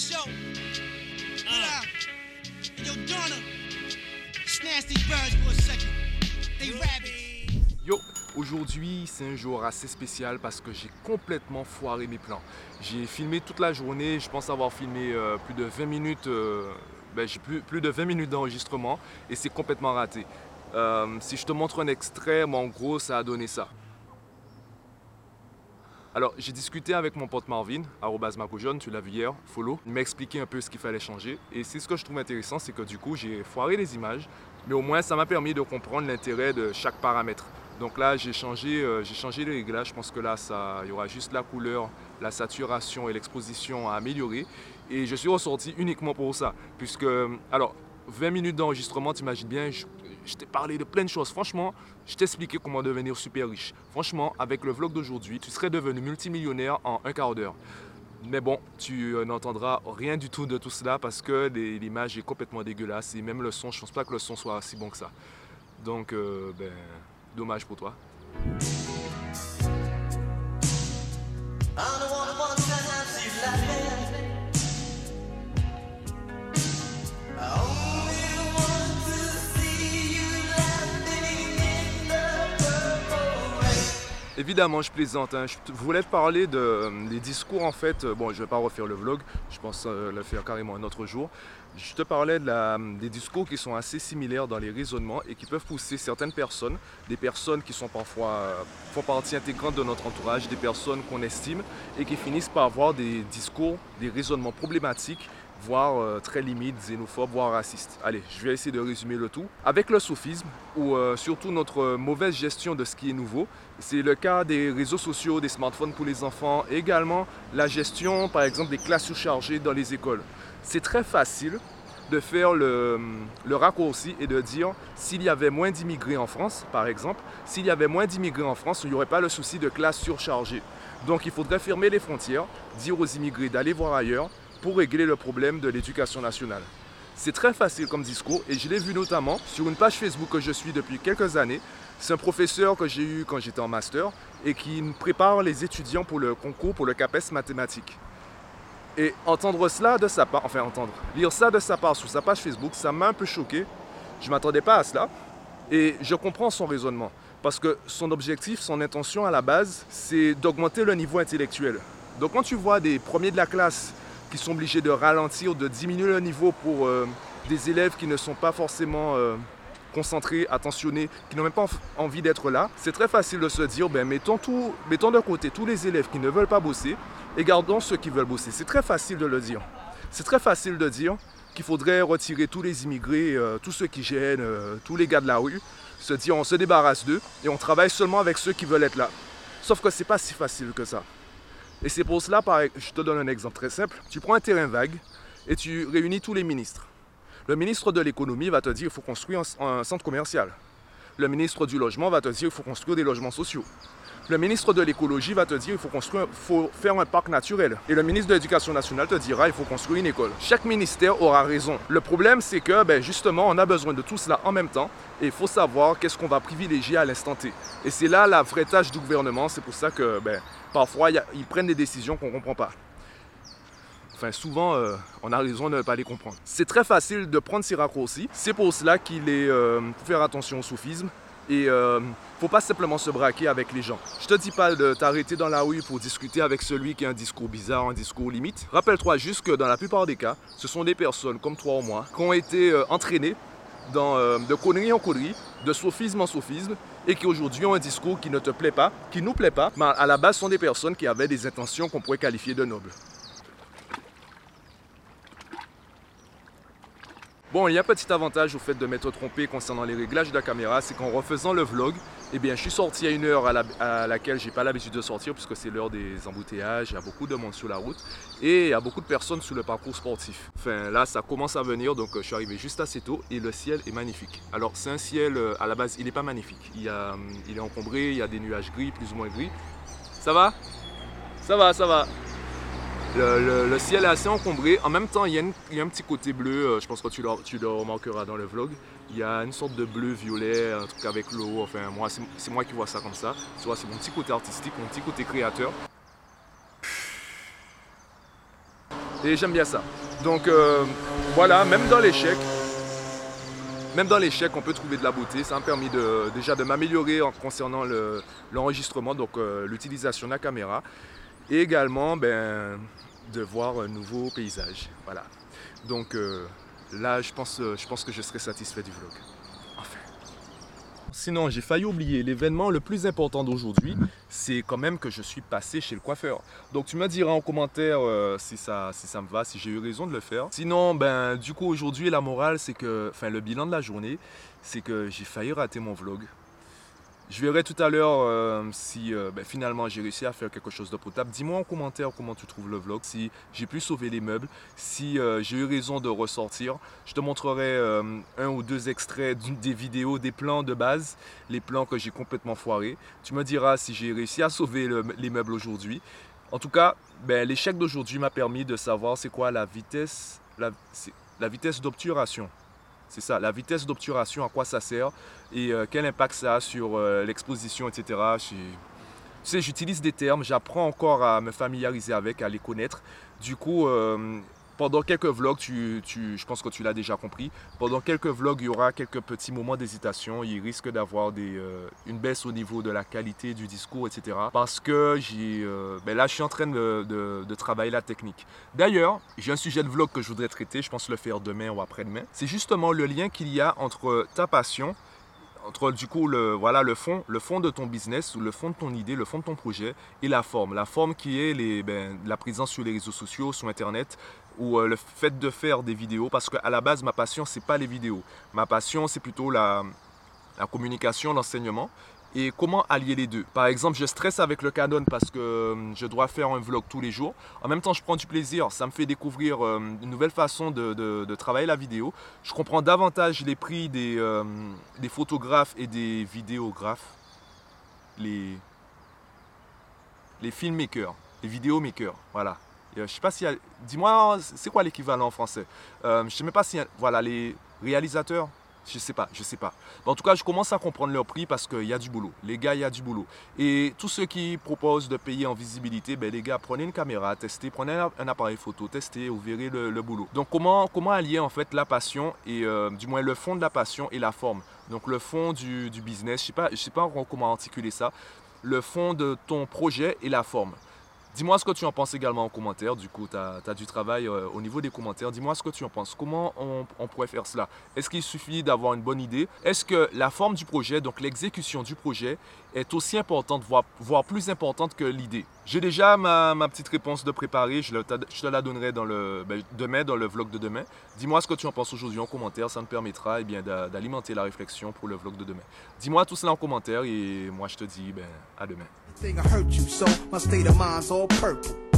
show. What up? And yo, Donna, snatch these birds for a second. They rabbits. Yo, aujourd'hui c'est un jour assez spécial parce que j'ai complètement foiré mes plans. J'ai filmé toute la journée, je pense avoir filmé euh, plus de 20 minutes, euh, ben, j'ai plus, plus de 20 minutes d'enregistrement et c'est complètement raté. Euh, si je te montre un extrait, moi, en gros ça a donné ça. Alors, j'ai discuté avec mon pote Marvin, arrobas tu l'as vu hier, follow. Il m'a expliqué un peu ce qu'il fallait changer. Et c'est ce que je trouve intéressant, c'est que du coup, j'ai foiré les images, mais au moins, ça m'a permis de comprendre l'intérêt de chaque paramètre. Donc là, j'ai changé, euh, j'ai changé les réglages. Je pense que là, ça, il y aura juste la couleur, la saturation et l'exposition à améliorer. Et je suis ressorti uniquement pour ça. Puisque, alors, 20 minutes d'enregistrement, t'imagines bien, je, je t'ai parlé de plein de choses. Franchement, je t'ai expliqué comment devenir super riche. Franchement, avec le vlog d'aujourd'hui, tu serais devenu multimillionnaire en un quart d'heure. Mais bon, tu euh, n'entendras rien du tout de tout cela parce que l'image est complètement dégueulasse et même le son, je pense pas que le son soit si bon que ça. Donc, euh, ben, dommage pour toi. Évidemment, je plaisante. hein. Je voulais te parler euh, des discours en fait. euh, Bon, je vais pas refaire le vlog. Je pense euh, le faire carrément un autre jour. Je te parlais de la- des discours qui sont assez similaires dans les raisonnements et qui peuvent pousser certaines personnes, des personnes qui sont parfois font partie intégrante de notre entourage, des personnes qu'on estime et qui finissent par avoir des discours, des raisonnements problématiques voire euh, très limite, xénophobe, voire raciste. Allez, je vais essayer de résumer le tout. Avec le soufisme, ou euh, surtout notre euh, mauvaise gestion de ce qui est nouveau, c'est le cas des réseaux sociaux, des smartphones pour les enfants, également la gestion, par exemple, des classes surchargées dans les écoles. C'est très facile de faire le, le raccourci et de dire s'il y avait moins d'immigrés en France, par exemple, s'il y avait moins d'immigrés en France, il n'y aurait pas le souci de classes surchargées. Donc il faudrait fermer les frontières, dire aux immigrés d'aller voir ailleurs pour régler le problème de l'éducation nationale. C'est très facile comme discours et je l'ai vu notamment sur une page Facebook que je suis depuis quelques années. C'est un professeur que j'ai eu quand j'étais en master et qui prépare les étudiants pour le concours pour le CAPES mathématiques. Et entendre cela de sa part, enfin entendre, lire ça de sa part sur sa page Facebook, ça m'a un peu choqué. Je ne m'attendais pas à cela. Et je comprends son raisonnement. Parce que son objectif, son intention à la base, c'est d'augmenter le niveau intellectuel. Donc quand tu vois des premiers de la classe qui sont obligés de ralentir, de diminuer le niveau pour euh, des élèves qui ne sont pas forcément euh, concentrés, attentionnés, qui n'ont même pas envie d'être là, c'est très facile de se dire, ben, mettons, tout, de côté tous les élèves qui ne veulent pas bosser et gardons ceux qui veulent bosser. C'est très facile de le dire. C'est très facile de dire qu'il faudrait retirer tous les immigrés, euh, tous ceux qui gênent, tous les gars de la rue, se dire on se débarrasse d'eux et on travaille seulement avec ceux qui veulent être là. Sauf que c'est pas si facile que ça. Et c'est pour cela, je te donne un exemple très simple. Tu prends un terrain vague et tu réunis tous les ministres. Le ministre de l'économie va te dire qu'il faut construire un, un centre commercial. Le ministre du logement va te dire qu'il faut construire des logements sociaux. Le ministre de l'écologie va te dire qu'il faut construire, faut faire un parc naturel. Et le ministre de l'éducation nationale te dira qu'il faut construire une école. Chaque ministère aura raison. Le problème, c'est que ben, justement, on a besoin de tout cela en même temps. Et il faut savoir qu'est-ce qu'on va privilégier à l'instant T. Et c'est là la vraie tâche du gouvernement. C'est pour ça que ben, parfois, il ils prennent des décisions qu'on ne comprend pas. Enfin, souvent, euh, on a raison de ne pas les comprendre. C'est très facile de prendre ces raccourcis. C'est pour cela qu'il est euh, faut faire attention au soufisme. Et euh, faut pas simplement se braquer avec les gens. Je te dis pas de t'arrêter dans la rue pour discuter avec celui qui a un discours bizarre, un discours limite. Rappelle-toi juste que dans la plupart des cas, ce sont des personnes comme toi ou moi qui ont été euh, entraînées euh, de conneries en conneries, de sophisme en sophisme, et qui aujourd'hui ont un discours qui ne te plaît pas, qui nous plaît pas, mais à la base sont des personnes qui avaient des intentions qu'on pourrait qualifier de nobles. Bon, il y a un petit avantage au fait de m'être trompé concernant les réglages de la caméra, c'est qu'en refaisant le vlog, eh bien, je suis sorti à une heure à, la- à laquelle j'ai pas l'habitude de sortir, puisque c'est l'heure des embouteillages, il y a beaucoup de monde sur la route, et il y a beaucoup de personnes sur le parcours sportif. Enfin, là, ça commence à venir, donc euh, je suis arrivé juste assez tôt, et le ciel est magnifique. Alors, c'est un ciel, euh, à la base, il n'est pas magnifique. Hum, il est encombré, il y a des nuages gris, plus ou moins gris. Ça va? Ça va, ça va. Le, ciel est assez encombré. En même temps, il y a, un petit côté bleu. euh, Je pense que tu le, remarqueras dans le vlog. Il y a une sorte de bleu-violet, un truc avec l'eau. Enfin, moi, c'est moi qui vois ça comme ça. Tu vois, c'est mon petit côté artistique, mon petit côté créateur. Et j'aime bien ça. Donc euh, voilà, même dans l'échec, même dans l'échec, on peut trouver de la beauté. Ça m'a permis déjà de m'améliorer en concernant l'enregistrement, donc euh, l'utilisation de la caméra. Et également ben, de voir un nouveau paysage. Voilà. Donc euh, là, je pense, je pense que je serai satisfait du vlog. Sinon, j'ai failli oublier l'événement le plus important d'aujourd'hui, c'est quand même que je suis passé chez le coiffeur. Donc tu me diras en commentaire euh, si, ça, si ça me va, si j'ai eu raison de le faire. Sinon, ben du coup aujourd'hui la morale c'est que, enfin le bilan de la journée, c'est que j'ai failli rater mon vlog. Je verrai tout à l'heure euh, si euh, ben, finalement j'ai réussi à faire quelque chose de potable. Dis-moi en commentaire comment tu trouves le vlog, si j'ai pu sauver les meubles, si euh, j'ai eu raison de ressortir. Je te montrerai un ou deux extraits des vidéos, des plans de base, les plans que j'ai complètement foirés. Tu me diras si j'ai réussi à sauver les meubles aujourd'hui. En tout cas, ben, l'échec d'aujourd'hui m'a permis de savoir c'est quoi la vitesse, la vitesse d'obturation c'est ça, la vitesse d'obturation, à quoi ça sert et euh, quel impact ça a sur euh, l'exposition, etc. Tu sais, j'utilise des termes, j'apprends encore à me familiariser avec, à les connaître. Du coup, euh, pendant quelques vlogs, tu, je pense que tu l'as déjà compris, pendant quelques vlogs, il y aura quelques petits moments d'hésitation. Il risque d'avoir euh, une baisse au niveau de la qualité du discours, etc. Parce que j'ai, euh, ben là, je suis en train de, travailler la technique. D'ailleurs, j'ai un sujet de vlog que je voudrais traiter, je pense le faire demain ou après-demain. C'est justement le lien qu'il y a entre ta passion entre du coup le, voilà, le, fond, le fond de ton business le fond de ton idée, le fond de ton projet et la forme. La forme qui est ben, la présence sur les réseaux sociaux, sur Internet, ou euh, le fait de faire des vidéos parce qu'à la base ma passion c'est pas les vidéos ma passion c'est plutôt la communication l'enseignement et comment allier les deux? Par exemple, je stresse avec le Canon parce que euh, je dois faire un vlog tous les jours. En même temps, je prends du plaisir. Ça me fait découvrir euh, une nouvelle façon de, de, travailler la vidéo. Je comprends davantage les prix des, des photographes et des vidéographes. Les, les filmmakers, les vidéomakers. Voilà. Euh, je sais pas si. Dis-moi, c'est quoi l'équivalent en français? Euh, Je sais même pas si. Voilà, les réalisateurs. Je sais pas, je sais pas. en tout cas, je commence à comprendre leur prix parce qu'il y a du boulot. Les gars, il y a du boulot. Et tous ceux qui proposent de payer en visibilité, ben, les gars, prenez une caméra, testez, prenez un, appareil photo, testez, vous verrez le, boulot. Donc, comment, comment allier en fait la passion et euh, du moins le fond de la passion et la forme? Donc, le fond du, business, je sais pas, je sais pas comment articuler ça. Le fond de ton projet et la forme. Dis-moi ce que tu en penses également en commentaire. Du coup, tu as, du travail euh, au niveau des commentaires. Dis-moi ce que tu en penses. Comment on, pourrait faire cela? Est-ce qu'il suffit d'avoir une bonne idée? Est-ce que la forme du projet, donc l'exécution du projet, est aussi importante, voire, plus importante que l'idée? J'ai déjà ma, petite réponse de préparer. Je, te la donnerai ben, demain, dans le vlog de demain. Dis-moi ce que tu en penses aujourd'hui en commentaire. Ça me permettra eh d'alimenter la réflexion pour le vlog de demain. Dis-moi tout cela en commentaire et moi je te dis ben, à demain. Thing I hurt you, so my state of mind's all purple.